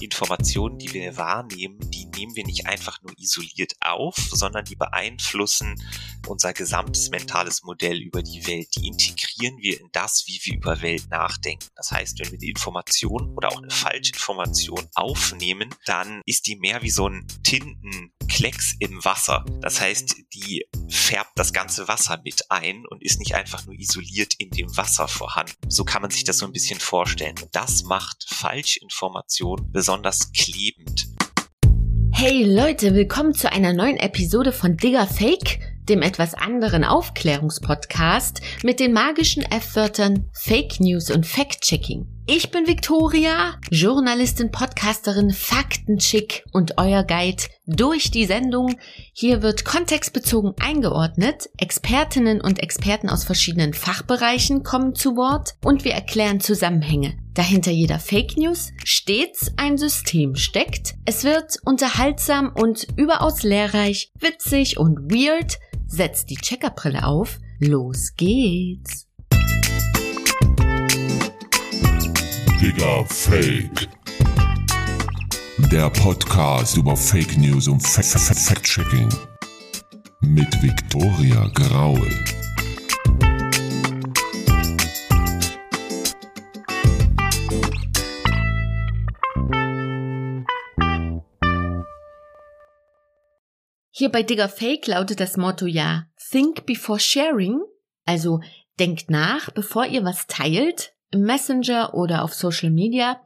Informationen, die wir wahrnehmen, die nehmen wir nicht einfach nur isoliert auf, sondern die beeinflussen unser gesamtes mentales Modell über die Welt. Die integrieren wir in das, wie wir über Welt nachdenken. Das heißt, wenn wir eine Information oder auch eine Falschinformation aufnehmen, dann ist die mehr wie so ein Tintenklecks im Wasser. Das heißt, die färbt das ganze Wasser mit ein und ist nicht einfach nur isoliert in dem Wasser vorhanden. So kann man sich das so ein bisschen vorstellen. Und das macht Falschinformation besonders klebend. Hey Leute, willkommen zu einer neuen Episode von Digger Fake, dem etwas anderen Aufklärungspodcast mit den magischen F-Wörtern Fake News und Fact-Checking. Ich bin Victoria, Journalistin, Podcasterin, Faktenchick und euer Guide durch die Sendung. Hier wird kontextbezogen eingeordnet, Expertinnen und Experten aus verschiedenen Fachbereichen kommen zu Wort und wir erklären Zusammenhänge. Dahinter jeder Fake News stets ein System steckt. Es wird unterhaltsam und überaus lehrreich, witzig und weird. Setzt die Checkerbrille auf. Los geht's. Digga Fake. Der Podcast über Fake News und Fact-Checking. Mit Victoria Graul. Hier bei Digger Fake lautet das Motto ja Think before sharing, also denkt nach, bevor ihr was teilt, im Messenger oder auf Social Media.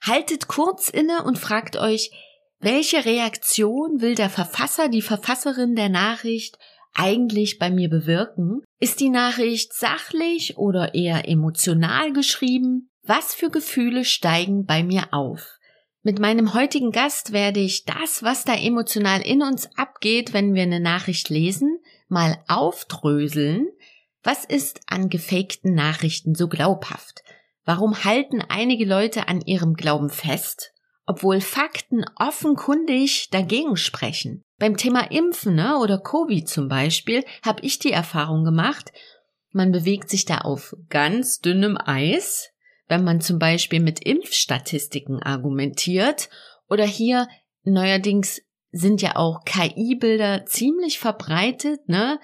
Haltet kurz inne und fragt euch, welche Reaktion will der Verfasser, die Verfasserin der Nachricht eigentlich bei mir bewirken? Ist die Nachricht sachlich oder eher emotional geschrieben? Was für Gefühle steigen bei mir auf? Mit meinem heutigen Gast werde ich das, was da emotional in uns abgeht, wenn wir eine Nachricht lesen, mal aufdröseln. Was ist an gefakten Nachrichten so glaubhaft? Warum halten einige Leute an ihrem Glauben fest, obwohl Fakten offenkundig dagegen sprechen? Beim Thema Impfen ne, oder Covid zum Beispiel habe ich die Erfahrung gemacht, man bewegt sich da auf ganz dünnem Eis, wenn man zum Beispiel mit Impfstatistiken argumentiert oder hier neuerdings sind ja auch KI-Bilder ziemlich verbreitet, ne?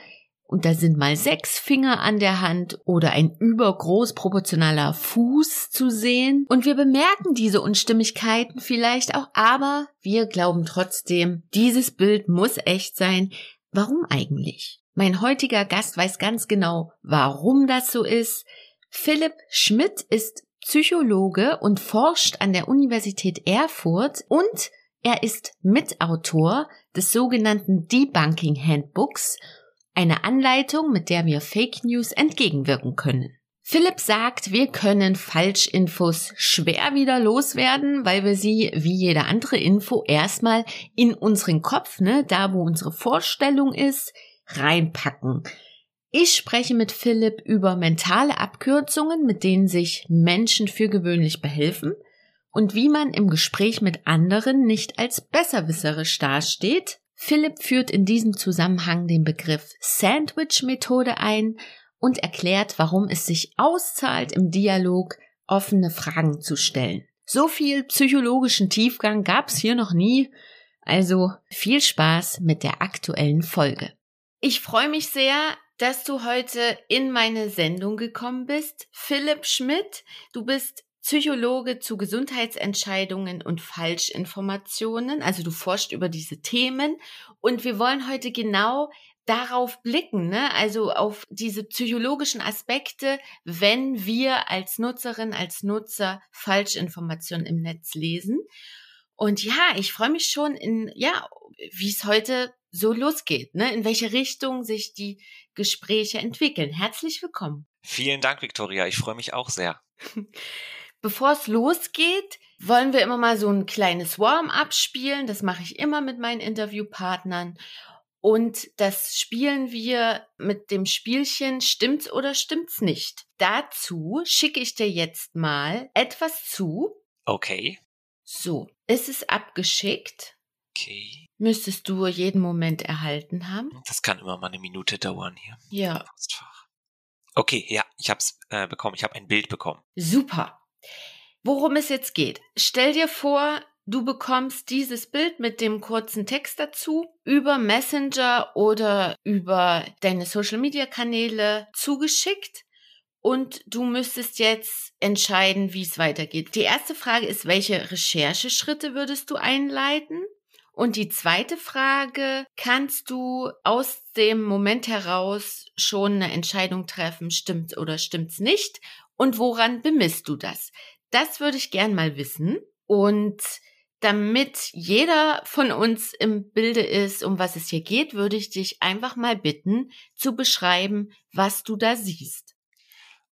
Und da sind mal sechs Finger an der Hand oder ein übergroß proportionaler Fuß zu sehen. Und wir bemerken diese Unstimmigkeiten vielleicht auch, aber wir glauben trotzdem, dieses Bild muss echt sein. Warum eigentlich? Mein heutiger Gast weiß ganz genau, warum das so ist. Philipp Schmidt ist Psychologe und forscht an der Universität Erfurt und er ist Mitautor des sogenannten Debunking Handbooks, eine Anleitung, mit der wir Fake News entgegenwirken können. Philipp sagt, wir können Falschinfos schwer wieder loswerden, weil wir sie wie jede andere Info erstmal in unseren Kopf, ne, da wo unsere Vorstellung ist, reinpacken. Ich spreche mit Philipp über mentale Abkürzungen, mit denen sich Menschen für gewöhnlich behelfen und wie man im Gespräch mit anderen nicht als besserwisserisch dasteht. Philipp führt in diesem Zusammenhang den Begriff Sandwich-Methode ein und erklärt, warum es sich auszahlt, im Dialog offene Fragen zu stellen. So viel psychologischen Tiefgang gab's hier noch nie, also viel Spaß mit der aktuellen Folge. Ich freue mich sehr, dass du heute in meine Sendung gekommen bist. Philipp Schmidt, du bist Psychologe zu Gesundheitsentscheidungen und Falschinformationen. Also du forschst über diese Themen und wir wollen heute genau darauf blicken, ne? also auf diese psychologischen Aspekte, wenn wir als Nutzerin, als Nutzer Falschinformationen im Netz lesen. Und ja, ich freue mich schon in, ja, wie es heute so losgeht, ne? in welche Richtung sich die Gespräche entwickeln. Herzlich willkommen. Vielen Dank, Victoria. Ich freue mich auch sehr. Bevor es losgeht, wollen wir immer mal so ein kleines Warm-up spielen. Das mache ich immer mit meinen Interviewpartnern. Und das spielen wir mit dem Spielchen Stimmt's oder stimmt's nicht. Dazu schicke ich dir jetzt mal etwas zu. Okay. So, ist es abgeschickt? Okay. Müsstest du jeden Moment erhalten haben? Das kann immer mal eine Minute dauern hier. Ja. Okay, ja, ich hab's äh, bekommen. Ich habe ein Bild bekommen. Super. Worum es jetzt geht. Stell dir vor, du bekommst dieses Bild mit dem kurzen Text dazu über Messenger oder über deine Social-Media-Kanäle zugeschickt und du müsstest jetzt entscheiden, wie es weitergeht. Die erste Frage ist, welche Rechercheschritte würdest du einleiten? Und die zweite Frage, kannst du aus dem Moment heraus schon eine Entscheidung treffen, stimmt oder stimmt's nicht? Und woran bemisst du das? Das würde ich gern mal wissen. Und damit jeder von uns im Bilde ist, um was es hier geht, würde ich dich einfach mal bitten, zu beschreiben, was du da siehst.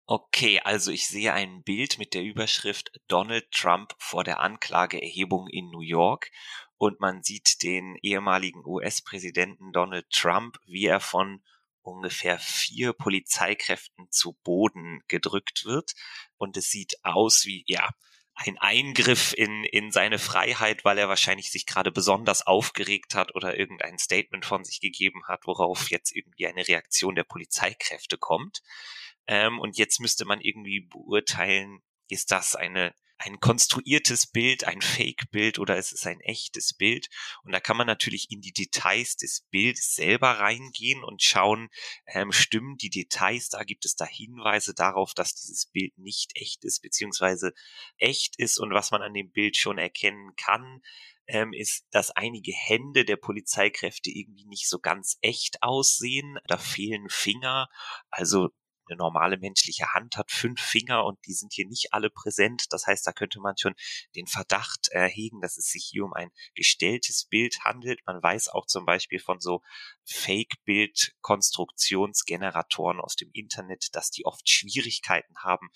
Okay, also ich sehe ein Bild mit der Überschrift Donald Trump vor der Anklageerhebung in New York und man sieht den ehemaligen US-Präsidenten Donald Trump, wie er von ungefähr vier Polizeikräften zu Boden gedrückt wird und es sieht aus wie, ja, ein Eingriff in, in seine Freiheit, weil er wahrscheinlich sich gerade besonders aufgeregt hat oder irgendein Statement von sich gegeben hat, worauf jetzt irgendwie eine Reaktion der Polizeikräfte kommt. Ähm, und jetzt müsste man irgendwie beurteilen, ist das eine ein konstruiertes Bild, ein Fake-Bild oder ist es ein echtes Bild? Und da kann man natürlich in die Details des Bildes selber reingehen und schauen, ähm, stimmen die Details, da gibt es da Hinweise darauf, dass dieses Bild nicht echt ist, beziehungsweise echt ist und was man an dem Bild schon erkennen kann, ähm, ist, dass einige Hände der Polizeikräfte irgendwie nicht so ganz echt aussehen. Da fehlen Finger. Also eine normale menschliche Hand hat fünf Finger und die sind hier nicht alle präsent. Das heißt, da könnte man schon den Verdacht erhegen, dass es sich hier um ein gestelltes Bild handelt. Man weiß auch zum Beispiel von so Fake-Bild-Konstruktionsgeneratoren aus dem Internet, dass die oft Schwierigkeiten haben,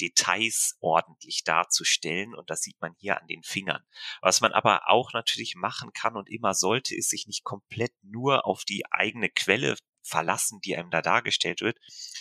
Details ordentlich darzustellen. Und das sieht man hier an den Fingern. Was man aber auch natürlich machen kann und immer sollte, ist sich nicht komplett nur auf die eigene Quelle verlassen, die einem da dargestellt wird,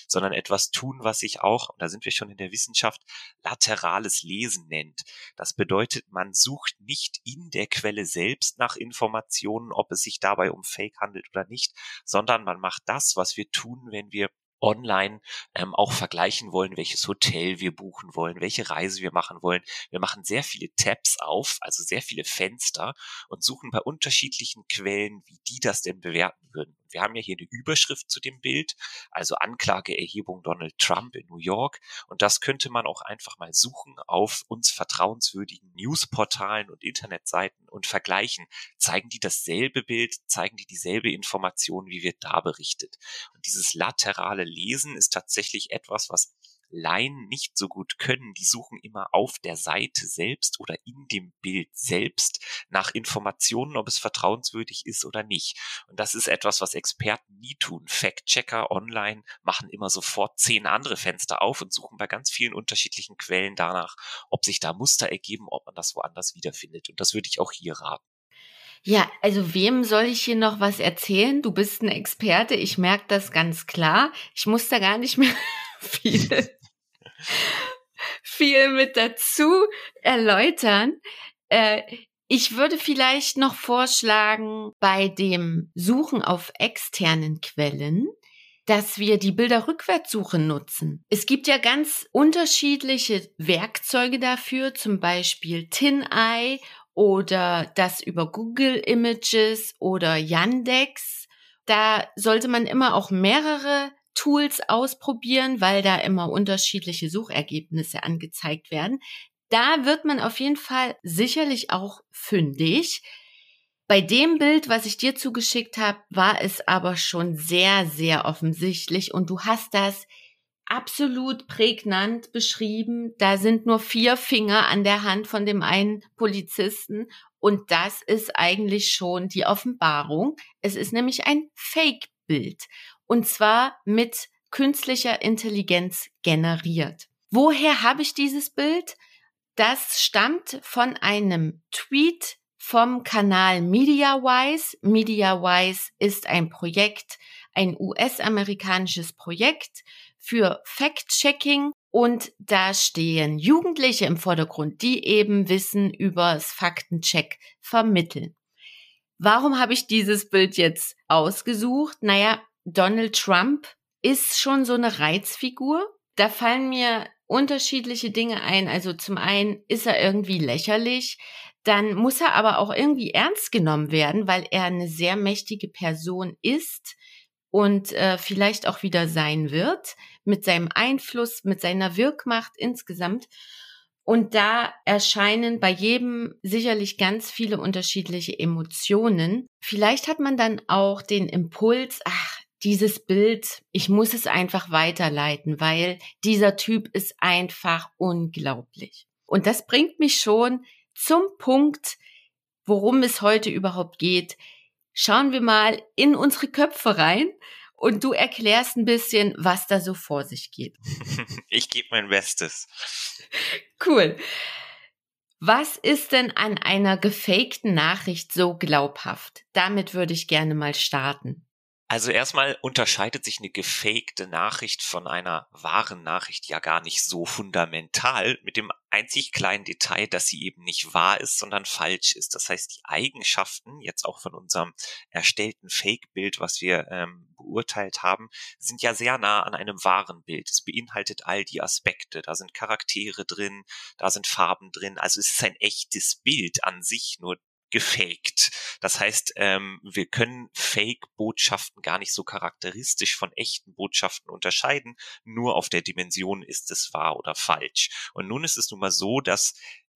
sondern etwas tun, was sich auch, und da sind wir schon in der Wissenschaft, laterales Lesen nennt. Das bedeutet, man sucht nicht in der Quelle selbst nach Informationen, ob es sich dabei um Fake handelt oder nicht, sondern man macht das, was wir tun, wenn wir online ähm, auch vergleichen wollen, welches Hotel wir buchen wollen, welche Reise wir machen wollen. Wir machen sehr viele Tabs auf, also sehr viele Fenster und suchen bei unterschiedlichen Quellen, wie die das denn bewerten würden. Wir haben ja hier eine Überschrift zu dem Bild, also Anklageerhebung Donald Trump in New York. Und das könnte man auch einfach mal suchen auf uns vertrauenswürdigen Newsportalen und Internetseiten und vergleichen. Zeigen die dasselbe Bild? Zeigen die dieselbe Information, wie wird da berichtet? Und dieses laterale Lesen ist tatsächlich etwas, was Laien nicht so gut können. Die suchen immer auf der Seite selbst oder in dem Bild selbst nach Informationen, ob es vertrauenswürdig ist oder nicht. Und das ist etwas, was Experten nie tun. Fact-Checker online machen immer sofort zehn andere Fenster auf und suchen bei ganz vielen unterschiedlichen Quellen danach, ob sich da Muster ergeben, ob man das woanders wiederfindet. Und das würde ich auch hier raten. Ja, also wem soll ich hier noch was erzählen? Du bist ein Experte, ich merke das ganz klar. Ich muss da gar nicht mehr viel, viel mit dazu erläutern. Äh, ich würde vielleicht noch vorschlagen, bei dem Suchen auf externen Quellen, dass wir die Bilderrückwärtssuche nutzen. Es gibt ja ganz unterschiedliche Werkzeuge dafür, zum Beispiel TinEye oder das über Google Images oder Yandex. Da sollte man immer auch mehrere Tools ausprobieren, weil da immer unterschiedliche Suchergebnisse angezeigt werden. Da wird man auf jeden Fall sicherlich auch fündig. Bei dem Bild, was ich dir zugeschickt habe, war es aber schon sehr, sehr offensichtlich und du hast das absolut prägnant beschrieben. Da sind nur vier Finger an der Hand von dem einen Polizisten und das ist eigentlich schon die Offenbarung. Es ist nämlich ein Fake-Bild und zwar mit künstlicher Intelligenz generiert. Woher habe ich dieses Bild? Das stammt von einem Tweet vom Kanal MediaWise. MediaWise ist ein Projekt, ein US-amerikanisches Projekt für Fact-Checking und da stehen Jugendliche im Vordergrund, die eben Wissen übers Faktencheck vermitteln. Warum habe ich dieses Bild jetzt ausgesucht? Naja, Donald Trump ist schon so eine Reizfigur. Da fallen mir unterschiedliche Dinge ein. Also zum einen ist er irgendwie lächerlich, dann muss er aber auch irgendwie ernst genommen werden, weil er eine sehr mächtige Person ist und äh, vielleicht auch wieder sein wird mit seinem Einfluss, mit seiner Wirkmacht insgesamt. Und da erscheinen bei jedem sicherlich ganz viele unterschiedliche Emotionen. Vielleicht hat man dann auch den Impuls, ach, dieses Bild, ich muss es einfach weiterleiten, weil dieser Typ ist einfach unglaublich. Und das bringt mich schon zum Punkt, worum es heute überhaupt geht. Schauen wir mal in unsere Köpfe rein und du erklärst ein bisschen, was da so vor sich geht. Ich gebe mein Bestes. Cool. Was ist denn an einer gefakten Nachricht so glaubhaft? Damit würde ich gerne mal starten. Also erstmal unterscheidet sich eine gefakte Nachricht von einer wahren Nachricht ja gar nicht so fundamental mit dem einzig kleinen Detail, dass sie eben nicht wahr ist, sondern falsch ist. Das heißt, die Eigenschaften jetzt auch von unserem erstellten Fake-Bild, was wir ähm, beurteilt haben, sind ja sehr nah an einem wahren Bild. Es beinhaltet all die Aspekte. Da sind Charaktere drin, da sind Farben drin. Also es ist ein echtes Bild an sich, nur gefaked. Das heißt, ähm, wir können Fake-Botschaften gar nicht so charakteristisch von echten Botschaften unterscheiden. Nur auf der Dimension ist es wahr oder falsch. Und nun ist es nun mal so, dass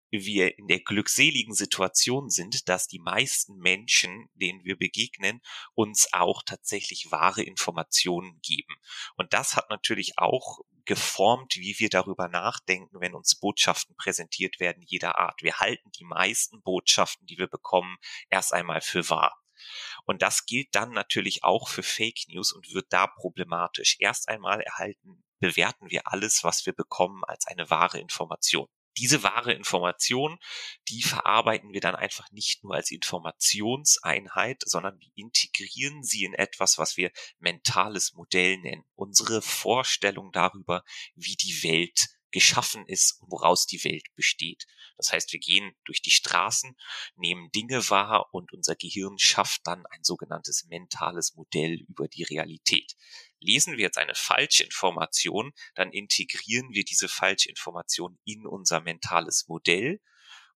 wir in der glückseligen Situation sind, dass die meisten Menschen, denen wir begegnen, uns auch tatsächlich wahre Informationen geben. Und das hat natürlich auch geformt, wie wir darüber nachdenken, wenn uns Botschaften präsentiert werden jeder Art. Wir halten die meisten Botschaften, die wir bekommen, erst einmal für wahr. Und das gilt dann natürlich auch für Fake News und wird da problematisch. Erst einmal erhalten, bewerten wir alles, was wir bekommen, als eine wahre Information diese wahre Information, die verarbeiten wir dann einfach nicht nur als Informationseinheit, sondern wir integrieren sie in etwas, was wir mentales Modell nennen. Unsere Vorstellung darüber, wie die Welt geschaffen ist und woraus die Welt besteht. Das heißt, wir gehen durch die Straßen, nehmen Dinge wahr und unser Gehirn schafft dann ein sogenanntes mentales Modell über die Realität. Lesen wir jetzt eine Falschinformation, dann integrieren wir diese Falschinformation in unser mentales Modell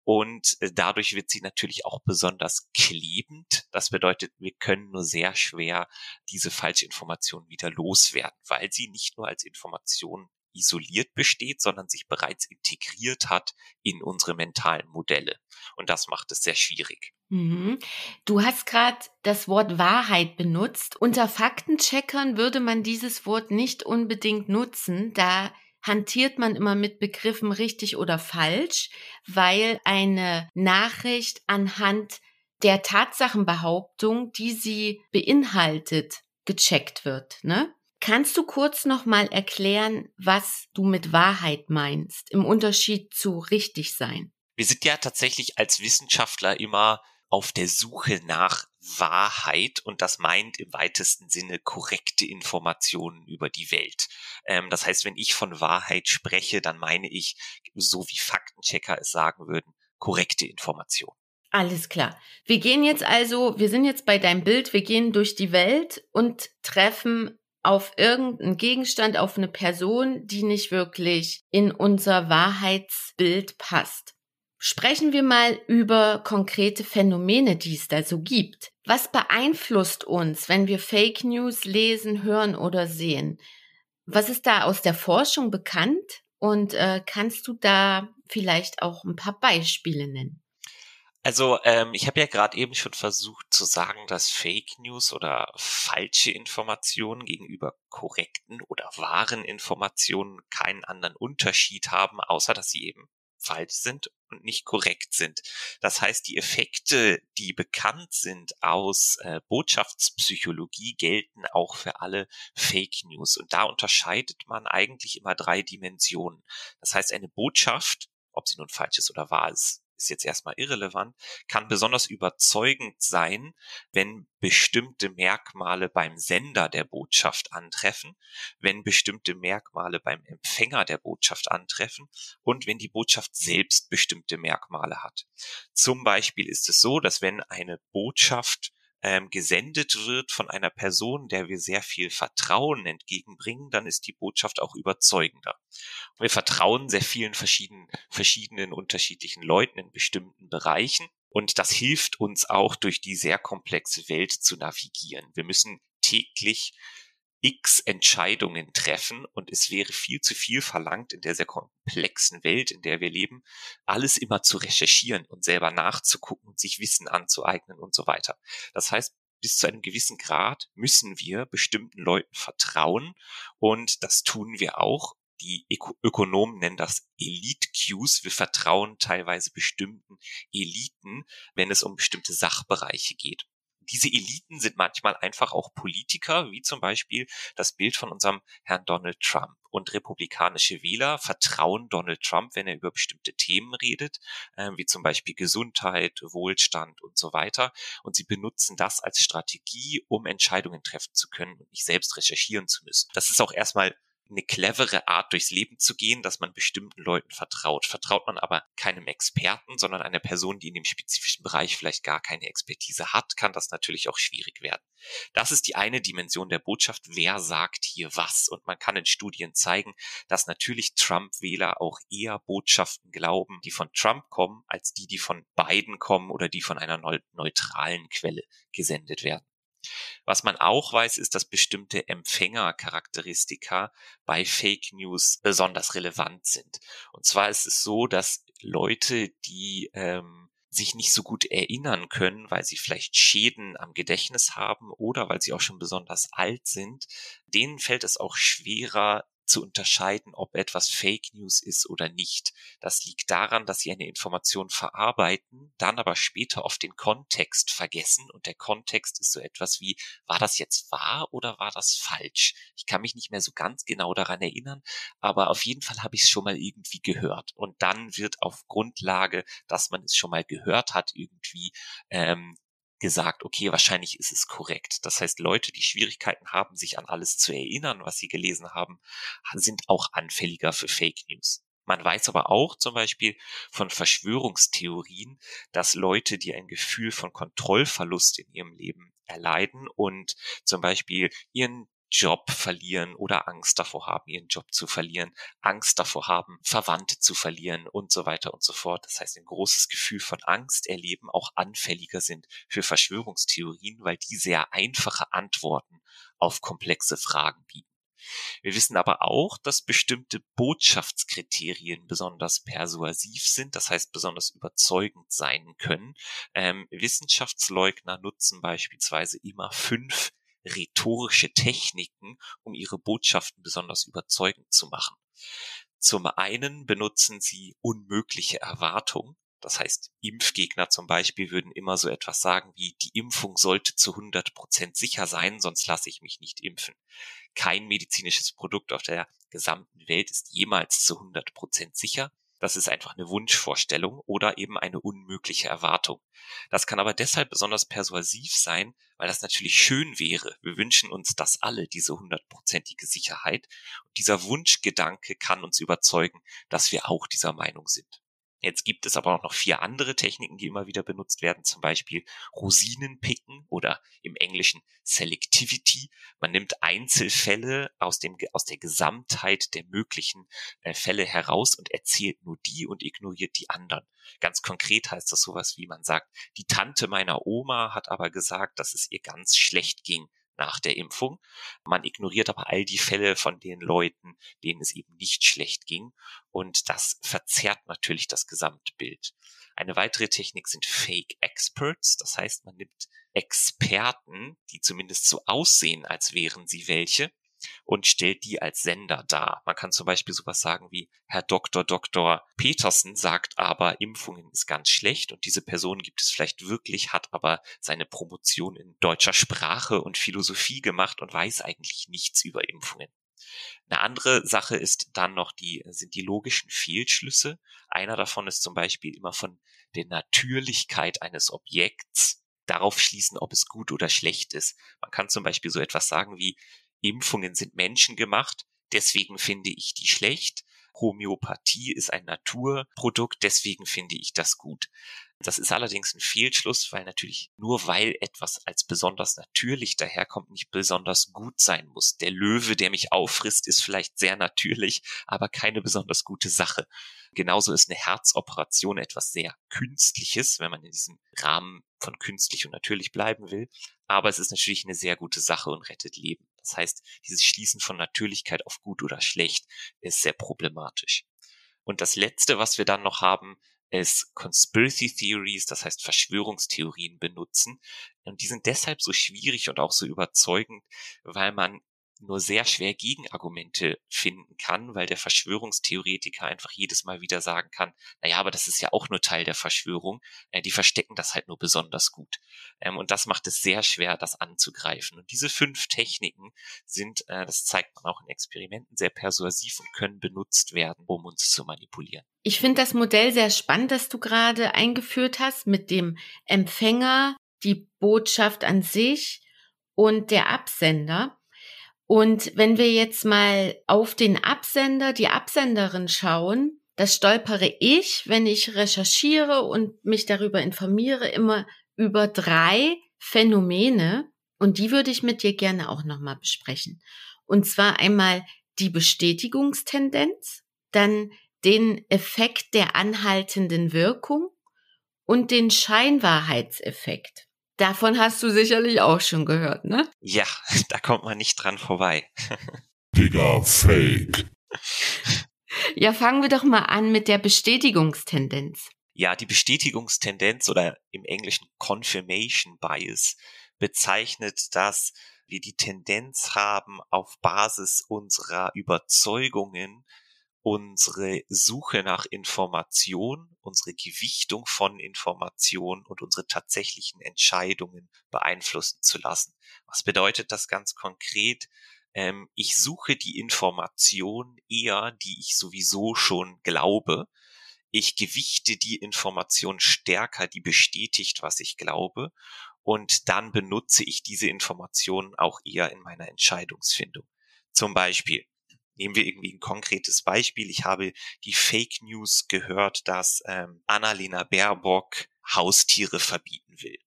und äh, dadurch wird sie natürlich auch besonders klebend. Das bedeutet, wir können nur sehr schwer diese Falschinformation wieder loswerden, weil sie nicht nur als Information isoliert besteht, sondern sich bereits integriert hat in unsere mentalen Modelle. Und das macht es sehr schwierig. Mhm. Du hast gerade das Wort Wahrheit benutzt. Unter Faktencheckern würde man dieses Wort nicht unbedingt nutzen, da hantiert man immer mit Begriffen richtig oder falsch, weil eine Nachricht anhand der Tatsachenbehauptung, die sie beinhaltet, gecheckt wird. Ne? Kannst du kurz noch mal erklären, was du mit Wahrheit meinst, im Unterschied zu richtig sein? Wir sind ja tatsächlich als Wissenschaftler immer auf der Suche nach Wahrheit und das meint im weitesten Sinne korrekte Informationen über die Welt. Ähm, das heißt, wenn ich von Wahrheit spreche, dann meine ich, so wie Faktenchecker es sagen würden, korrekte Informationen. Alles klar. Wir gehen jetzt also, wir sind jetzt bei deinem Bild, wir gehen durch die Welt und treffen auf irgendeinen Gegenstand, auf eine Person, die nicht wirklich in unser Wahrheitsbild passt. Sprechen wir mal über konkrete Phänomene, die es da so gibt. Was beeinflusst uns, wenn wir Fake News lesen, hören oder sehen? Was ist da aus der Forschung bekannt? Und äh, kannst du da vielleicht auch ein paar Beispiele nennen? Also ähm, ich habe ja gerade eben schon versucht zu sagen, dass Fake News oder falsche Informationen gegenüber korrekten oder wahren Informationen keinen anderen Unterschied haben, außer dass sie eben falsch sind und nicht korrekt sind. Das heißt, die Effekte, die bekannt sind aus äh, Botschaftspsychologie, gelten auch für alle Fake News. Und da unterscheidet man eigentlich immer drei Dimensionen. Das heißt, eine Botschaft, ob sie nun falsch ist oder wahr ist, ist jetzt erstmal irrelevant, kann besonders überzeugend sein, wenn bestimmte Merkmale beim Sender der Botschaft antreffen, wenn bestimmte Merkmale beim Empfänger der Botschaft antreffen und wenn die Botschaft selbst bestimmte Merkmale hat. Zum Beispiel ist es so, dass wenn eine Botschaft ähm, gesendet wird von einer Person, der wir sehr viel Vertrauen entgegenbringen, dann ist die Botschaft auch überzeugender. wir vertrauen sehr vielen verschiedenen, verschiedenen unterschiedlichen Leuten in bestimmten Bereichen. Und das hilft uns auch durch die sehr komplexe Welt zu navigieren. Wir müssen täglich x Entscheidungen treffen und es wäre viel zu viel verlangt in der sehr komplexen Welt, in der wir leben, alles immer zu recherchieren und selber nachzugucken und sich Wissen anzueignen und so weiter. Das heißt, bis zu einem gewissen Grad müssen wir bestimmten Leuten vertrauen und das tun wir auch. Die Ökonomen nennen das Elite Cues. Wir vertrauen teilweise bestimmten Eliten, wenn es um bestimmte Sachbereiche geht diese Eliten sind manchmal einfach auch Politiker, wie zum Beispiel das Bild von unserem Herrn Donald Trump. Und republikanische Wähler vertrauen Donald Trump, wenn er über bestimmte Themen redet, äh, wie zum Beispiel Gesundheit, Wohlstand und so weiter. Und sie benutzen das als Strategie, um Entscheidungen treffen zu können und nicht selbst recherchieren zu müssen. Das ist auch erstmal eine clevere Art durchs Leben zu gehen, dass man bestimmten Leuten vertraut. Vertraut man aber keinem Experten, sondern einer Person, die in dem spezifischen Bereich vielleicht gar keine Expertise hat, kann das natürlich auch schwierig werden. Das ist die eine Dimension der Botschaft. Wer sagt hier was? Und man kann in Studien zeigen, dass natürlich Trump-Wähler auch eher Botschaften glauben, die von Trump kommen, als die, die von Biden kommen oder die von einer neutralen Quelle gesendet werden. Was man auch weiß, ist, dass bestimmte Empfängercharakteristika bei Fake News besonders relevant sind. Und zwar ist es so, dass Leute, die ähm, sich nicht so gut erinnern können, weil sie vielleicht Schäden am Gedächtnis haben oder weil sie auch schon besonders alt sind, denen fällt es auch schwerer, zu unterscheiden, ob etwas Fake News ist oder nicht. Das liegt daran, dass sie eine Information verarbeiten, dann aber später oft den Kontext vergessen und der Kontext ist so etwas wie, war das jetzt wahr oder war das falsch? Ich kann mich nicht mehr so ganz genau daran erinnern, aber auf jeden Fall habe ich es schon mal irgendwie gehört und dann wird auf Grundlage, dass man es schon mal gehört hat, irgendwie ähm, gesagt, okay, wahrscheinlich ist es korrekt. Das heißt, Leute, die Schwierigkeiten haben, sich an alles zu erinnern, was sie gelesen haben, sind auch anfälliger für Fake News. Man weiß aber auch zum Beispiel von Verschwörungstheorien, dass Leute, die ein Gefühl von Kontrollverlust in ihrem Leben erleiden und zum Beispiel ihren Job verlieren oder Angst davor haben, ihren Job zu verlieren, Angst davor haben, Verwandte zu verlieren und so weiter und so fort. Das heißt, ein großes Gefühl von Angst erleben, auch anfälliger sind für Verschwörungstheorien, weil die sehr einfache Antworten auf komplexe Fragen bieten. Wir wissen aber auch, dass bestimmte Botschaftskriterien besonders persuasiv sind, das heißt besonders überzeugend sein können. Ähm, Wissenschaftsleugner nutzen beispielsweise immer fünf rhetorische Techniken, um ihre Botschaften besonders überzeugend zu machen. Zum einen benutzen sie unmögliche Erwartungen. Das heißt, Impfgegner zum Beispiel würden immer so etwas sagen wie, die Impfung sollte zu 100 Prozent sicher sein, sonst lasse ich mich nicht impfen. Kein medizinisches Produkt auf der gesamten Welt ist jemals zu 100 Prozent sicher. Das ist einfach eine Wunschvorstellung oder eben eine unmögliche Erwartung. Das kann aber deshalb besonders persuasiv sein, weil das natürlich schön wäre. Wir wünschen uns das alle, diese hundertprozentige Sicherheit. Und dieser Wunschgedanke kann uns überzeugen, dass wir auch dieser Meinung sind. Jetzt gibt es aber auch noch vier andere Techniken, die immer wieder benutzt werden, zum Beispiel Rosinenpicken oder im Englischen Selectivity. Man nimmt Einzelfälle aus, dem, aus der Gesamtheit der möglichen äh, Fälle heraus und erzählt nur die und ignoriert die anderen. Ganz konkret heißt das sowas wie man sagt, die Tante meiner Oma hat aber gesagt, dass es ihr ganz schlecht ging nach der Impfung. Man ignoriert aber all die Fälle von den Leuten, denen es eben nicht schlecht ging. Und das verzerrt natürlich das Gesamtbild. Eine weitere Technik sind Fake Experts. Das heißt, man nimmt Experten, die zumindest so aussehen, als wären sie welche, und stellt die als Sender dar. Man kann zum Beispiel sowas sagen wie, Herr Dr. Dr. Petersen sagt aber, Impfungen ist ganz schlecht und diese Person gibt es vielleicht wirklich, hat aber seine Promotion in deutscher Sprache und Philosophie gemacht und weiß eigentlich nichts über Impfungen. Eine andere Sache ist dann noch die, sind die logischen Fehlschlüsse. Einer davon ist zum Beispiel immer von der Natürlichkeit eines Objekts darauf schließen, ob es gut oder schlecht ist. Man kann zum Beispiel so etwas sagen wie, Impfungen sind menschengemacht, deswegen finde ich die schlecht. Homöopathie ist ein Naturprodukt, deswegen finde ich das gut. Das ist allerdings ein Fehlschluss, weil natürlich nur weil etwas als besonders natürlich daherkommt, nicht besonders gut sein muss. Der Löwe, der mich auffrisst, ist vielleicht sehr natürlich, aber keine besonders gute Sache. Genauso ist eine Herzoperation etwas sehr Künstliches, wenn man in diesem Rahmen von künstlich und natürlich bleiben will. Aber es ist natürlich eine sehr gute Sache und rettet Leben. Das heißt, dieses Schließen von Natürlichkeit auf gut oder schlecht ist sehr problematisch. Und das Letzte, was wir dann noch haben, ist Conspiracy Theories, das heißt Verschwörungstheorien benutzen. Und die sind deshalb so schwierig und auch so überzeugend, weil man nur sehr schwer Gegenargumente finden kann, weil der Verschwörungstheoretiker einfach jedes Mal wieder sagen kann, naja, aber das ist ja auch nur Teil der Verschwörung, äh, die verstecken das halt nur besonders gut. Ähm, und das macht es sehr schwer, das anzugreifen. Und diese fünf Techniken sind, äh, das zeigt man auch in Experimenten, sehr persuasiv und können benutzt werden, um uns zu manipulieren. Ich finde das Modell sehr spannend, das du gerade eingeführt hast, mit dem Empfänger, die Botschaft an sich und der Absender. Und wenn wir jetzt mal auf den Absender, die Absenderin schauen, das stolpere ich, wenn ich recherchiere und mich darüber informiere, immer über drei Phänomene. Und die würde ich mit dir gerne auch nochmal besprechen. Und zwar einmal die Bestätigungstendenz, dann den Effekt der anhaltenden Wirkung und den Scheinwahrheitseffekt. Davon hast du sicherlich auch schon gehört, ne? Ja, da kommt man nicht dran vorbei. Digga, fake. Ja, fangen wir doch mal an mit der Bestätigungstendenz. Ja, die Bestätigungstendenz oder im Englischen Confirmation Bias bezeichnet, dass wir die Tendenz haben, auf Basis unserer Überzeugungen unsere Suche nach Information, unsere Gewichtung von Information und unsere tatsächlichen Entscheidungen beeinflussen zu lassen. Was bedeutet das ganz konkret? Ähm, ich suche die Information eher, die ich sowieso schon glaube. Ich gewichte die Information stärker, die bestätigt, was ich glaube. Und dann benutze ich diese Informationen auch eher in meiner Entscheidungsfindung. Zum Beispiel, Nehmen wir irgendwie ein konkretes Beispiel. Ich habe die Fake News gehört, dass ähm, Annalena Baerbock Haustiere verbieten will.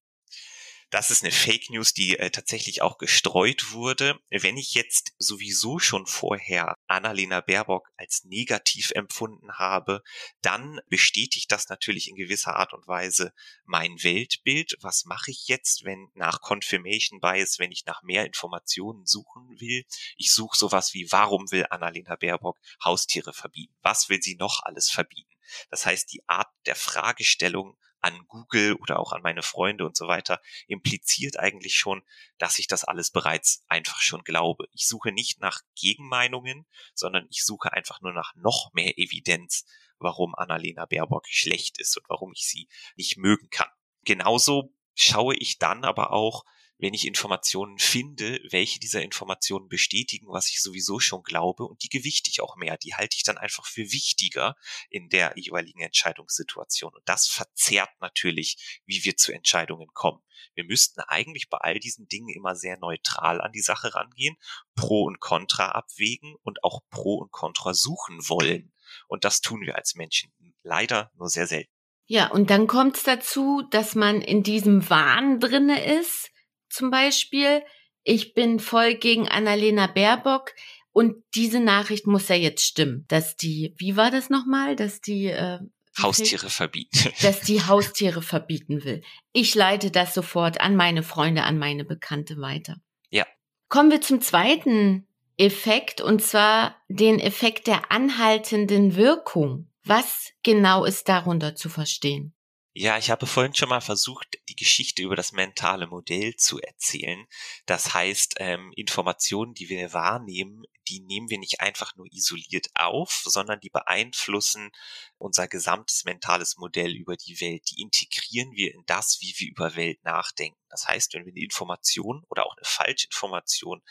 Das ist eine Fake News, die äh, tatsächlich auch gestreut wurde. Wenn ich jetzt sowieso schon vorher Annalena Baerbock als negativ empfunden habe, dann bestätigt das natürlich in gewisser Art und Weise mein Weltbild. Was mache ich jetzt, wenn nach Confirmation Bias, wenn ich nach mehr Informationen suchen will? Ich suche sowas wie, warum will Annalena Baerbock Haustiere verbieten? Was will sie noch alles verbieten? Das heißt, die Art der Fragestellung an Google oder auch an meine Freunde und so weiter impliziert eigentlich schon, dass ich das alles bereits einfach schon glaube. Ich suche nicht nach Gegenmeinungen, sondern ich suche einfach nur nach noch mehr Evidenz, warum Annalena Baerbock schlecht ist und warum ich sie nicht mögen kann. Genauso schaue ich dann aber auch, wenn ich Informationen finde, welche dieser Informationen bestätigen, was ich sowieso schon glaube und die gewichte ich auch mehr. Die halte ich dann einfach für wichtiger in der jeweiligen Entscheidungssituation. Und das verzerrt natürlich, wie wir zu Entscheidungen kommen. Wir müssten eigentlich bei all diesen Dingen immer sehr neutral an die Sache rangehen, Pro und Contra abwägen und auch Pro und Contra suchen wollen. Und das tun wir als Menschen leider nur sehr selten. Ja, und dann kommt es dazu, dass man in diesem Wahn drinne ist, zum Beispiel, ich bin voll gegen Annalena Baerbock und diese Nachricht muss ja jetzt stimmen, dass die, wie war das nochmal, dass die äh, Haustiere verbieten. Dass die Haustiere verbieten will. Ich leite das sofort an meine Freunde, an meine Bekannte weiter. Ja. Kommen wir zum zweiten Effekt und zwar den Effekt der anhaltenden Wirkung. Was genau ist darunter zu verstehen? Ja, ich habe vorhin schon mal versucht, die Geschichte über das mentale Modell zu erzählen. Das heißt, ähm, Informationen, die wir wahrnehmen, die nehmen wir nicht einfach nur isoliert auf, sondern die beeinflussen unser gesamtes mentales Modell über die Welt. Die integrieren wir in das, wie wir über Welt nachdenken. Das heißt, wenn wir eine Information oder auch eine Falschinformation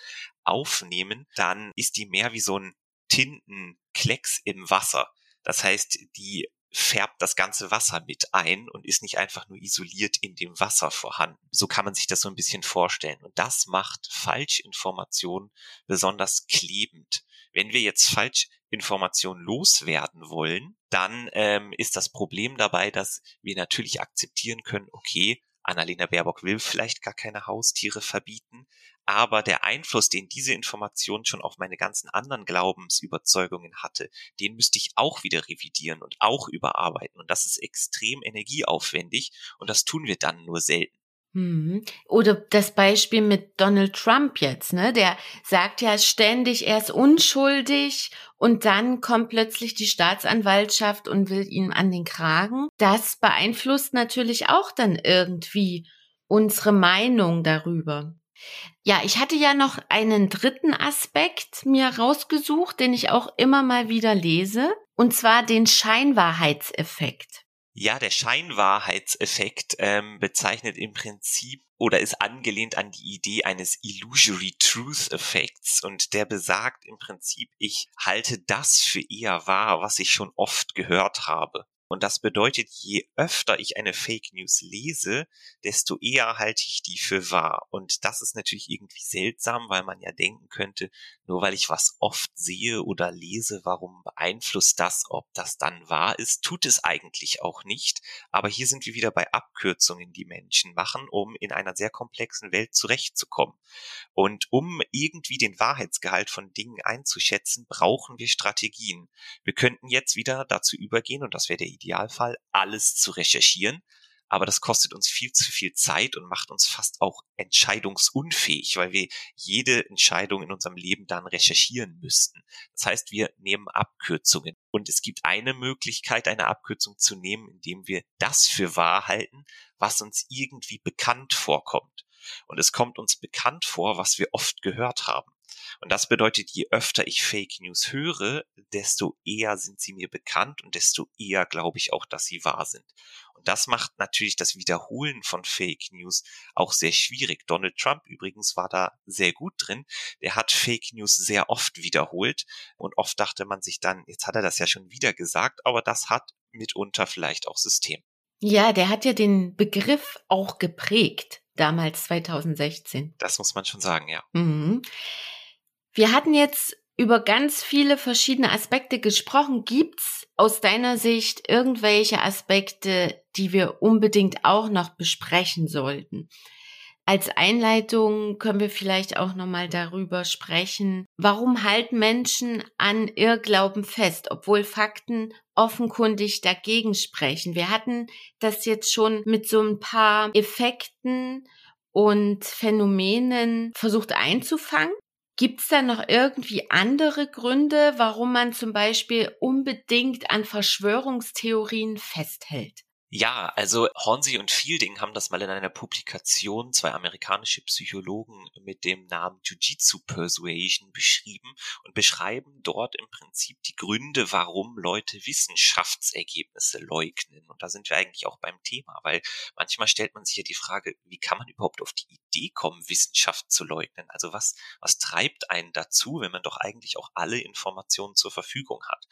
aufnehmen, dann ist die mehr wie so ein Tintenklecks im Wasser. Das heißt, die färbt das ganze Wasser mit ein und ist nicht einfach nur isoliert in dem Wasser vorhanden. So kann man sich das so ein bisschen vorstellen. Und das macht Falschinformationen besonders klebend. Wenn wir jetzt Falschinformationen loswerden wollen, dann ähm, ist das Problem dabei, dass wir natürlich akzeptieren können, okay, Annalena Baerbock will vielleicht gar keine Haustiere verbieten, aber der Einfluss, den diese Information schon auf meine ganzen anderen Glaubensüberzeugungen hatte, den müsste ich auch wieder revidieren und auch überarbeiten. Und das ist extrem energieaufwendig und das tun wir dann nur selten. Mhm. Oder das Beispiel mit Donald Trump jetzt, ne? Der sagt ja ständig, er ist unschuldig und dann kommt plötzlich die Staatsanwaltschaft und will ihn an den Kragen. Das beeinflusst natürlich auch dann irgendwie unsere Meinung darüber. Ja, ich hatte ja noch einen dritten Aspekt mir rausgesucht, den ich auch immer mal wieder lese, und zwar den Scheinwahrheitseffekt. Ja, der Scheinwahrheitseffekt ähm, bezeichnet im Prinzip oder ist angelehnt an die Idee eines Illusory Truth Effekts und der besagt im Prinzip, ich halte das für eher wahr, was ich schon oft gehört habe. Und das bedeutet, je öfter ich eine Fake News lese, desto eher halte ich die für wahr. Und das ist natürlich irgendwie seltsam, weil man ja denken könnte, nur weil ich was oft sehe oder lese, warum beeinflusst das, ob das dann wahr ist? Tut es eigentlich auch nicht. Aber hier sind wir wieder bei Abkürzungen, die Menschen machen, um in einer sehr komplexen Welt zurechtzukommen. Und um irgendwie den Wahrheitsgehalt von Dingen einzuschätzen, brauchen wir Strategien. Wir könnten jetzt wieder dazu übergehen, und das wäre der Idealfall, alles zu recherchieren. Aber das kostet uns viel zu viel Zeit und macht uns fast auch entscheidungsunfähig, weil wir jede Entscheidung in unserem Leben dann recherchieren müssten. Das heißt, wir nehmen Abkürzungen. Und es gibt eine Möglichkeit, eine Abkürzung zu nehmen, indem wir das für wahr halten, was uns irgendwie bekannt vorkommt. Und es kommt uns bekannt vor, was wir oft gehört haben. Und das bedeutet, je öfter ich Fake News höre, desto eher sind sie mir bekannt und desto eher glaube ich auch, dass sie wahr sind. Und das macht natürlich das Wiederholen von Fake News auch sehr schwierig. Donald Trump übrigens war da sehr gut drin. Der hat Fake News sehr oft wiederholt und oft dachte man sich dann, jetzt hat er das ja schon wieder gesagt, aber das hat mitunter vielleicht auch System. Ja, der hat ja den Begriff auch geprägt, damals 2016. Das muss man schon sagen, ja. Mhm. Wir hatten jetzt über ganz viele verschiedene Aspekte gesprochen. Gibt's aus deiner Sicht irgendwelche Aspekte, die wir unbedingt auch noch besprechen sollten? Als Einleitung können wir vielleicht auch nochmal darüber sprechen, warum halten Menschen an Irrglauben fest, obwohl Fakten offenkundig dagegen sprechen. Wir hatten das jetzt schon mit so ein paar Effekten und Phänomenen versucht einzufangen. Gibt es da noch irgendwie andere Gründe, warum man zum Beispiel unbedingt an Verschwörungstheorien festhält? Ja, also Hornsey und Fielding haben das mal in einer Publikation, zwei amerikanische Psychologen mit dem Namen Jiu-Jitsu Persuasion beschrieben und beschreiben dort im Prinzip die Gründe, warum Leute Wissenschaftsergebnisse leugnen. Und da sind wir eigentlich auch beim Thema, weil manchmal stellt man sich ja die Frage, wie kann man überhaupt auf die Idee kommen, Wissenschaft zu leugnen? Also was, was treibt einen dazu, wenn man doch eigentlich auch alle Informationen zur Verfügung hat?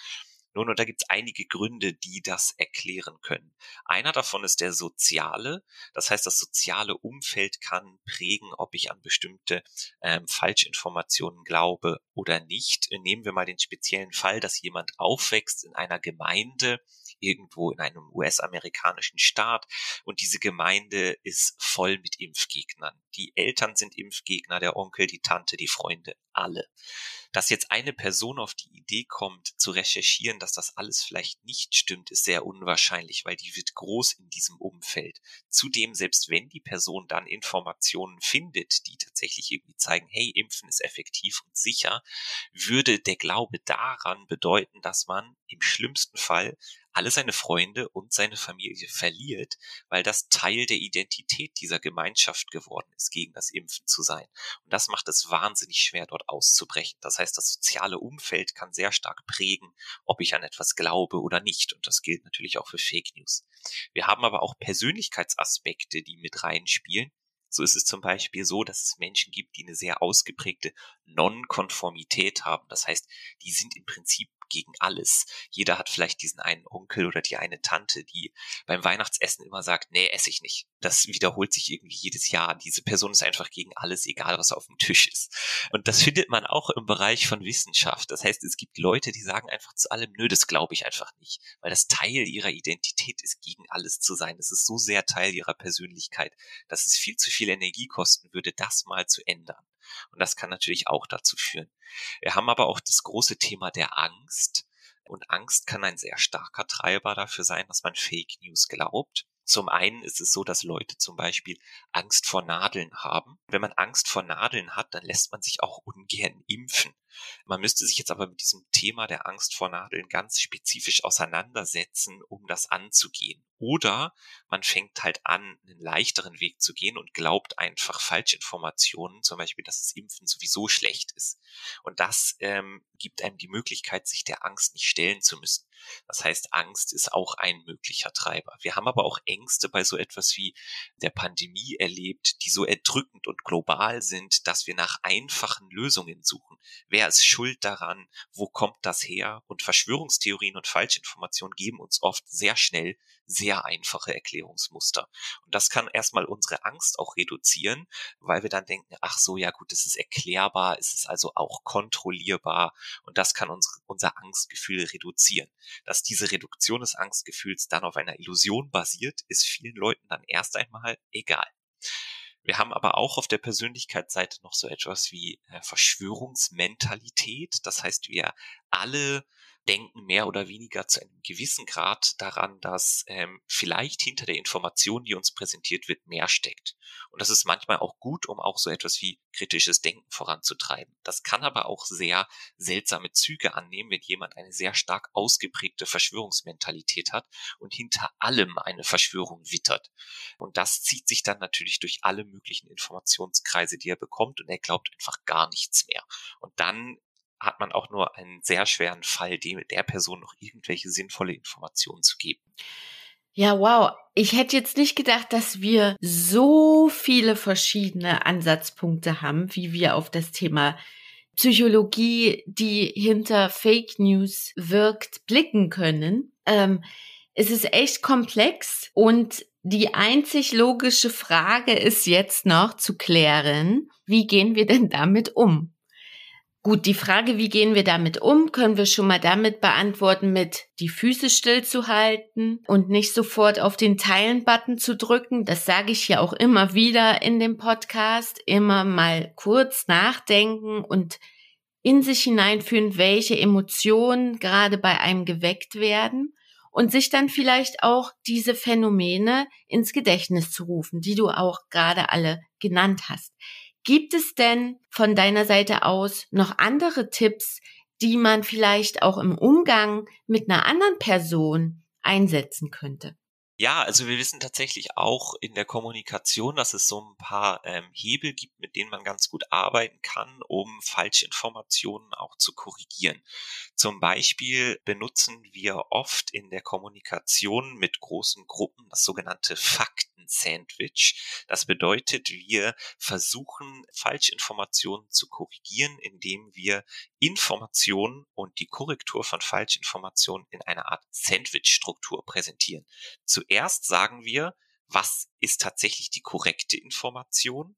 Nun, und da gibt es einige Gründe, die das erklären können. Einer davon ist der soziale. Das heißt, das soziale Umfeld kann prägen, ob ich an bestimmte ähm, Falschinformationen glaube oder nicht. Nehmen wir mal den speziellen Fall, dass jemand aufwächst in einer Gemeinde, irgendwo in einem US-amerikanischen Staat und diese Gemeinde ist voll mit Impfgegnern. Die Eltern sind Impfgegner, der Onkel, die Tante, die Freunde, alle. Dass jetzt eine Person auf die Idee kommt, zu recherchieren, dass das alles vielleicht nicht stimmt, ist sehr unwahrscheinlich, weil die wird groß in diesem Umfeld. Zudem, selbst wenn die Person dann Informationen findet, die tatsächlich irgendwie zeigen, hey, Impfen ist effektiv und sicher, würde der Glaube daran bedeuten, dass man im schlimmsten Fall alle seine Freunde und seine Familie verliert, weil das Teil der Identität dieser Gemeinschaft geworden ist, gegen das Impfen zu sein. Und das macht es wahnsinnig schwer, dort auszubrechen. Das heißt, das soziale Umfeld kann sehr stark prägen, ob ich an etwas glaube oder nicht. Und das gilt natürlich auch für Fake News. Wir haben aber auch Persönlichkeitsaspekte, die mit reinspielen. So ist es zum Beispiel so, dass es Menschen gibt, die eine sehr ausgeprägte Nonkonformität haben. Das heißt, die sind im Prinzip gegen alles. Jeder hat vielleicht diesen einen Onkel oder die eine Tante, die beim Weihnachtsessen immer sagt, nee, esse ich nicht. Das wiederholt sich irgendwie jedes Jahr. Diese Person ist einfach gegen alles, egal was auf dem Tisch ist. Und das findet man auch im Bereich von Wissenschaft. Das heißt, es gibt Leute, die sagen einfach zu allem, nö, das glaube ich einfach nicht, weil das Teil ihrer Identität ist, gegen alles zu sein. Es ist so sehr Teil ihrer Persönlichkeit, dass es viel zu viel Energie kosten würde, das mal zu ändern. Und das kann natürlich auch dazu führen. Wir haben aber auch das große Thema der Angst. Und Angst kann ein sehr starker Treiber dafür sein, dass man Fake News glaubt. Zum einen ist es so, dass Leute zum Beispiel Angst vor Nadeln haben. Wenn man Angst vor Nadeln hat, dann lässt man sich auch ungern impfen. Man müsste sich jetzt aber mit diesem Thema der Angst vor Nadeln ganz spezifisch auseinandersetzen, um das anzugehen. Oder man fängt halt an, einen leichteren Weg zu gehen und glaubt einfach Falschinformationen, zum Beispiel, dass das Impfen sowieso schlecht ist. Und das ähm, gibt einem die Möglichkeit, sich der Angst nicht stellen zu müssen. Das heißt, Angst ist auch ein möglicher Treiber. Wir haben aber auch Ängste bei so etwas wie der Pandemie erlebt, die so erdrückend und global sind, dass wir nach einfachen Lösungen suchen. Wer ist schuld daran? Wo kommt das her? Und Verschwörungstheorien und Falschinformationen geben uns oft sehr schnell sehr einfache Erklärungsmuster. Und das kann erstmal unsere Angst auch reduzieren, weil wir dann denken, ach so, ja gut, es ist erklärbar, es ist also auch kontrollierbar und das kann unsere, unser Angstgefühl reduzieren. Dass diese Reduktion des Angstgefühls dann auf einer Illusion basiert, ist vielen Leuten dann erst einmal egal. Wir haben aber auch auf der Persönlichkeitsseite noch so etwas wie äh, Verschwörungsmentalität. Das heißt, wir alle denken mehr oder weniger zu einem gewissen Grad daran, dass ähm, vielleicht hinter der Information, die uns präsentiert wird, mehr steckt. Und das ist manchmal auch gut, um auch so etwas wie kritisches Denken voranzutreiben. Das kann aber auch sehr seltsame Züge annehmen, wenn jemand eine sehr stark ausgeprägte Verschwörungsmentalität hat und hinter allem eine Verschwörung wittert. Und das zieht sich dann natürlich durch alle möglichen Informationskreise, die er bekommt und er glaubt einfach gar nichts mehr. Und dann hat man auch nur einen sehr schweren Fall, dem, der Person noch irgendwelche sinnvolle Informationen zu geben. Ja, wow. Ich hätte jetzt nicht gedacht, dass wir so viele verschiedene Ansatzpunkte haben, wie wir auf das Thema Psychologie, die hinter Fake News wirkt, blicken können. Ähm, es ist echt komplex und die einzig logische Frage ist jetzt noch zu klären, wie gehen wir denn damit um? Gut, die Frage, wie gehen wir damit um, können wir schon mal damit beantworten, mit die Füße stillzuhalten und nicht sofort auf den Teilen-Button zu drücken. Das sage ich ja auch immer wieder in dem Podcast. Immer mal kurz nachdenken und in sich hineinführen, welche Emotionen gerade bei einem geweckt werden und sich dann vielleicht auch diese Phänomene ins Gedächtnis zu rufen, die du auch gerade alle genannt hast. Gibt es denn von deiner Seite aus noch andere Tipps, die man vielleicht auch im Umgang mit einer anderen Person einsetzen könnte? Ja, also wir wissen tatsächlich auch in der Kommunikation, dass es so ein paar ähm, Hebel gibt, mit denen man ganz gut arbeiten kann, um Falschinformationen auch zu korrigieren. Zum Beispiel benutzen wir oft in der Kommunikation mit großen Gruppen das sogenannte Fakten-Sandwich. Das bedeutet, wir versuchen Falschinformationen zu korrigieren, indem wir Informationen und die Korrektur von Falschinformationen in einer Art Sandwich-Struktur präsentieren. Zuerst sagen wir, was ist tatsächlich die korrekte Information.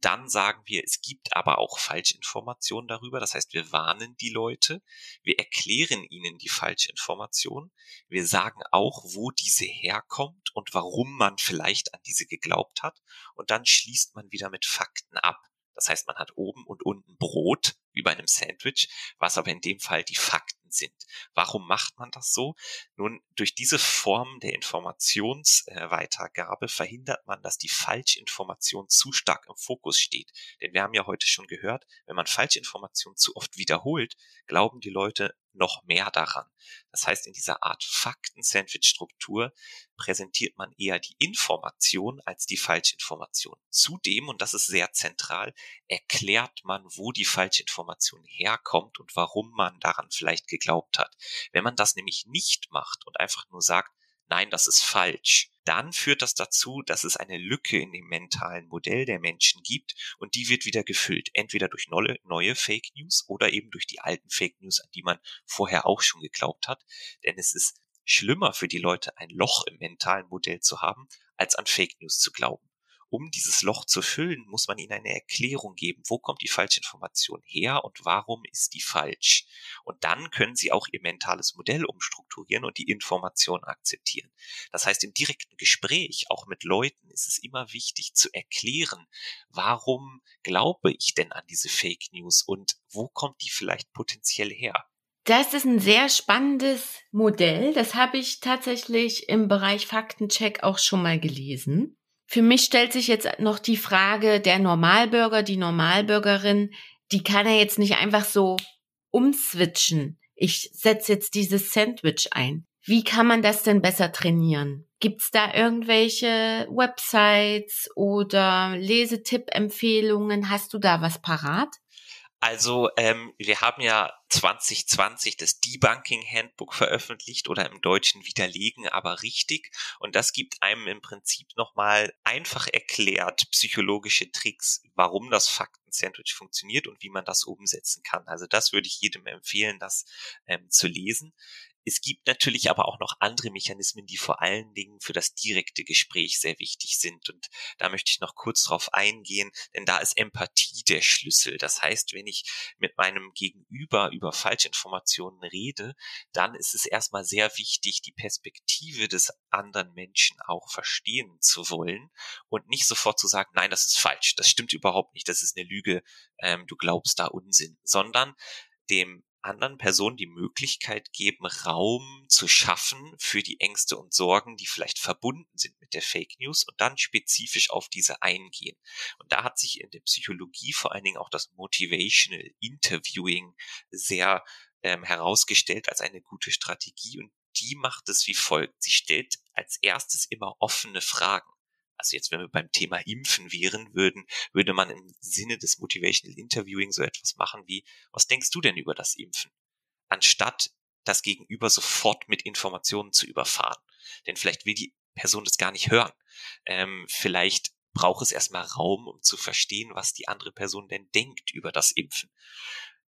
Dann sagen wir, es gibt aber auch Falschinformationen darüber. Das heißt, wir warnen die Leute. Wir erklären ihnen die Falschinformation. Wir sagen auch, wo diese herkommt und warum man vielleicht an diese geglaubt hat. Und dann schließt man wieder mit Fakten ab. Das heißt, man hat oben und unten Brot, wie bei einem Sandwich, was aber in dem Fall die Fakten sind. Warum macht man das so? Nun, durch diese Form der Informationsweitergabe verhindert man, dass die Falschinformation zu stark im Fokus steht. Denn wir haben ja heute schon gehört, wenn man Falschinformation zu oft wiederholt, glauben die Leute noch mehr daran. Das heißt, in dieser Art Fakten-Sandwich-Struktur präsentiert man eher die Information als die Falschinformation. Zudem, und das ist sehr zentral, erklärt man, wo die Falschinformation herkommt und warum man daran vielleicht geglaubt hat. Wenn man das nämlich nicht macht und einfach nur sagt, nein, das ist falsch, dann führt das dazu, dass es eine Lücke in dem mentalen Modell der Menschen gibt und die wird wieder gefüllt, entweder durch neue, neue Fake News oder eben durch die alten Fake News, an die man vorher auch schon geglaubt hat. Denn es ist schlimmer für die Leute, ein Loch im mentalen Modell zu haben, als an Fake News zu glauben um dieses Loch zu füllen, muss man ihnen eine Erklärung geben. Wo kommt die falsche Information her und warum ist die falsch? Und dann können sie auch ihr mentales Modell umstrukturieren und die Information akzeptieren. Das heißt, im direkten Gespräch, auch mit Leuten, ist es immer wichtig zu erklären, warum glaube ich denn an diese Fake News und wo kommt die vielleicht potenziell her? Das ist ein sehr spannendes Modell. Das habe ich tatsächlich im Bereich Faktencheck auch schon mal gelesen. Für mich stellt sich jetzt noch die Frage, der Normalbürger, die Normalbürgerin, die kann er jetzt nicht einfach so umswitchen. Ich setze jetzt dieses Sandwich ein. Wie kann man das denn besser trainieren? Gibt's da irgendwelche Websites oder Lesetipp-Empfehlungen? Hast du da was parat? Also ähm, wir haben ja 2020 das Debunking Handbook veröffentlicht oder im Deutschen widerlegen, aber richtig. Und das gibt einem im Prinzip nochmal einfach erklärt psychologische Tricks, warum das Fakten-Sandwich funktioniert und wie man das umsetzen kann. Also das würde ich jedem empfehlen, das ähm, zu lesen. Es gibt natürlich aber auch noch andere Mechanismen, die vor allen Dingen für das direkte Gespräch sehr wichtig sind. Und da möchte ich noch kurz drauf eingehen, denn da ist Empathie der Schlüssel. Das heißt, wenn ich mit meinem Gegenüber über Falschinformationen rede, dann ist es erstmal sehr wichtig, die Perspektive des anderen Menschen auch verstehen zu wollen und nicht sofort zu sagen, nein, das ist falsch, das stimmt überhaupt nicht, das ist eine Lüge, ähm, du glaubst da Unsinn, sondern dem anderen Personen die Möglichkeit geben, Raum zu schaffen für die Ängste und Sorgen, die vielleicht verbunden sind mit der Fake News und dann spezifisch auf diese eingehen. Und da hat sich in der Psychologie vor allen Dingen auch das Motivational Interviewing sehr ähm, herausgestellt als eine gute Strategie und die macht es wie folgt. Sie stellt als erstes immer offene Fragen also jetzt, wenn wir beim Thema Impfen wären würden, würde man im Sinne des Motivational Interviewing so etwas machen wie, was denkst du denn über das Impfen? Anstatt das Gegenüber sofort mit Informationen zu überfahren. Denn vielleicht will die Person das gar nicht hören. Ähm, vielleicht braucht es erstmal Raum, um zu verstehen, was die andere Person denn denkt über das Impfen.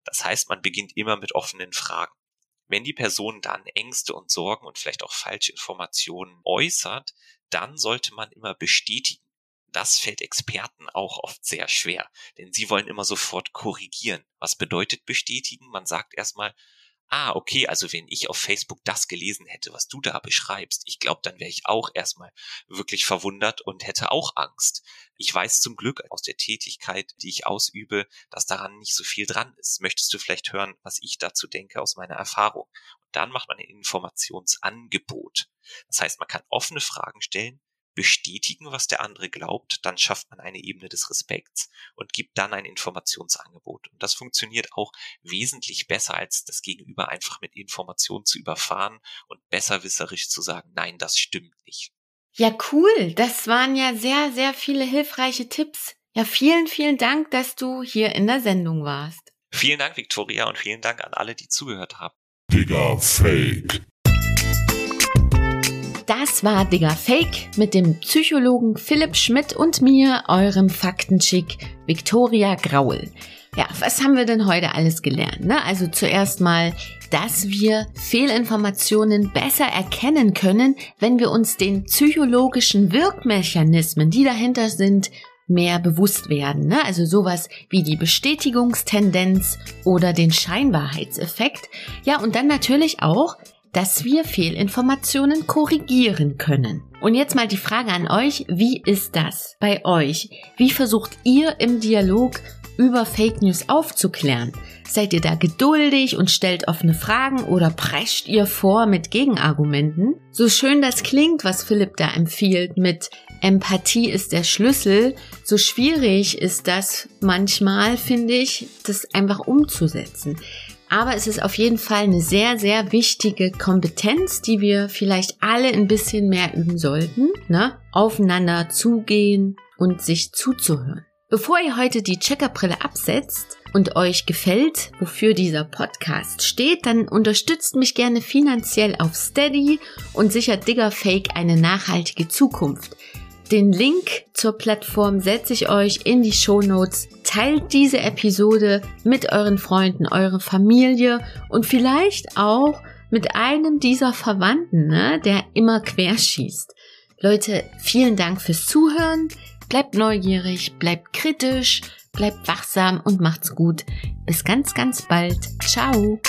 Das heißt, man beginnt immer mit offenen Fragen. Wenn die Person dann Ängste und Sorgen und vielleicht auch falsche Informationen äußert, dann sollte man immer bestätigen. Das fällt Experten auch oft sehr schwer, denn sie wollen immer sofort korrigieren. Was bedeutet bestätigen? Man sagt erstmal, ah, okay, also wenn ich auf Facebook das gelesen hätte, was du da beschreibst, ich glaube, dann wäre ich auch erstmal wirklich verwundert und hätte auch Angst. Ich weiß zum Glück aus der Tätigkeit, die ich ausübe, dass daran nicht so viel dran ist. Möchtest du vielleicht hören, was ich dazu denke aus meiner Erfahrung? Und dann macht man ein Informationsangebot. Das heißt, man kann offene Fragen stellen, bestätigen, was der andere glaubt, dann schafft man eine Ebene des Respekts und gibt dann ein Informationsangebot. Und das funktioniert auch wesentlich besser, als das Gegenüber einfach mit Informationen zu überfahren und besserwisserisch zu sagen, nein, das stimmt nicht. Ja, cool. Das waren ja sehr, sehr viele hilfreiche Tipps. Ja, vielen, vielen Dank, dass du hier in der Sendung warst. Vielen Dank, Victoria, und vielen Dank an alle, die zugehört haben. Digga, Fake. Das war Digger Fake mit dem Psychologen Philipp Schmidt und mir, eurem Faktenchick Victoria Graul. Ja, was haben wir denn heute alles gelernt? Ne? Also zuerst mal, dass wir Fehlinformationen besser erkennen können, wenn wir uns den psychologischen Wirkmechanismen, die dahinter sind, mehr bewusst werden. Ne? Also sowas wie die Bestätigungstendenz oder den Scheinwahrheitseffekt. Ja, und dann natürlich auch, dass wir Fehlinformationen korrigieren können. Und jetzt mal die Frage an euch, wie ist das bei euch? Wie versucht ihr im Dialog über Fake News aufzuklären? Seid ihr da geduldig und stellt offene Fragen oder prescht ihr vor mit Gegenargumenten? So schön das klingt, was Philipp da empfiehlt mit Empathie ist der Schlüssel, so schwierig ist das manchmal, finde ich, das einfach umzusetzen. Aber es ist auf jeden Fall eine sehr, sehr wichtige Kompetenz, die wir vielleicht alle ein bisschen mehr üben sollten. Ne? Aufeinander zugehen und sich zuzuhören. Bevor ihr heute die Checkerbrille absetzt und euch gefällt, wofür dieser Podcast steht, dann unterstützt mich gerne finanziell auf Steady und sichert Digger Fake eine nachhaltige Zukunft. Den Link zur Plattform setze ich euch in die Show Notes. Teilt diese Episode mit euren Freunden, eurer Familie und vielleicht auch mit einem dieser Verwandten, ne, der immer querschießt. Leute, vielen Dank fürs Zuhören. Bleibt neugierig, bleibt kritisch, bleibt wachsam und macht's gut. Bis ganz, ganz bald. Ciao.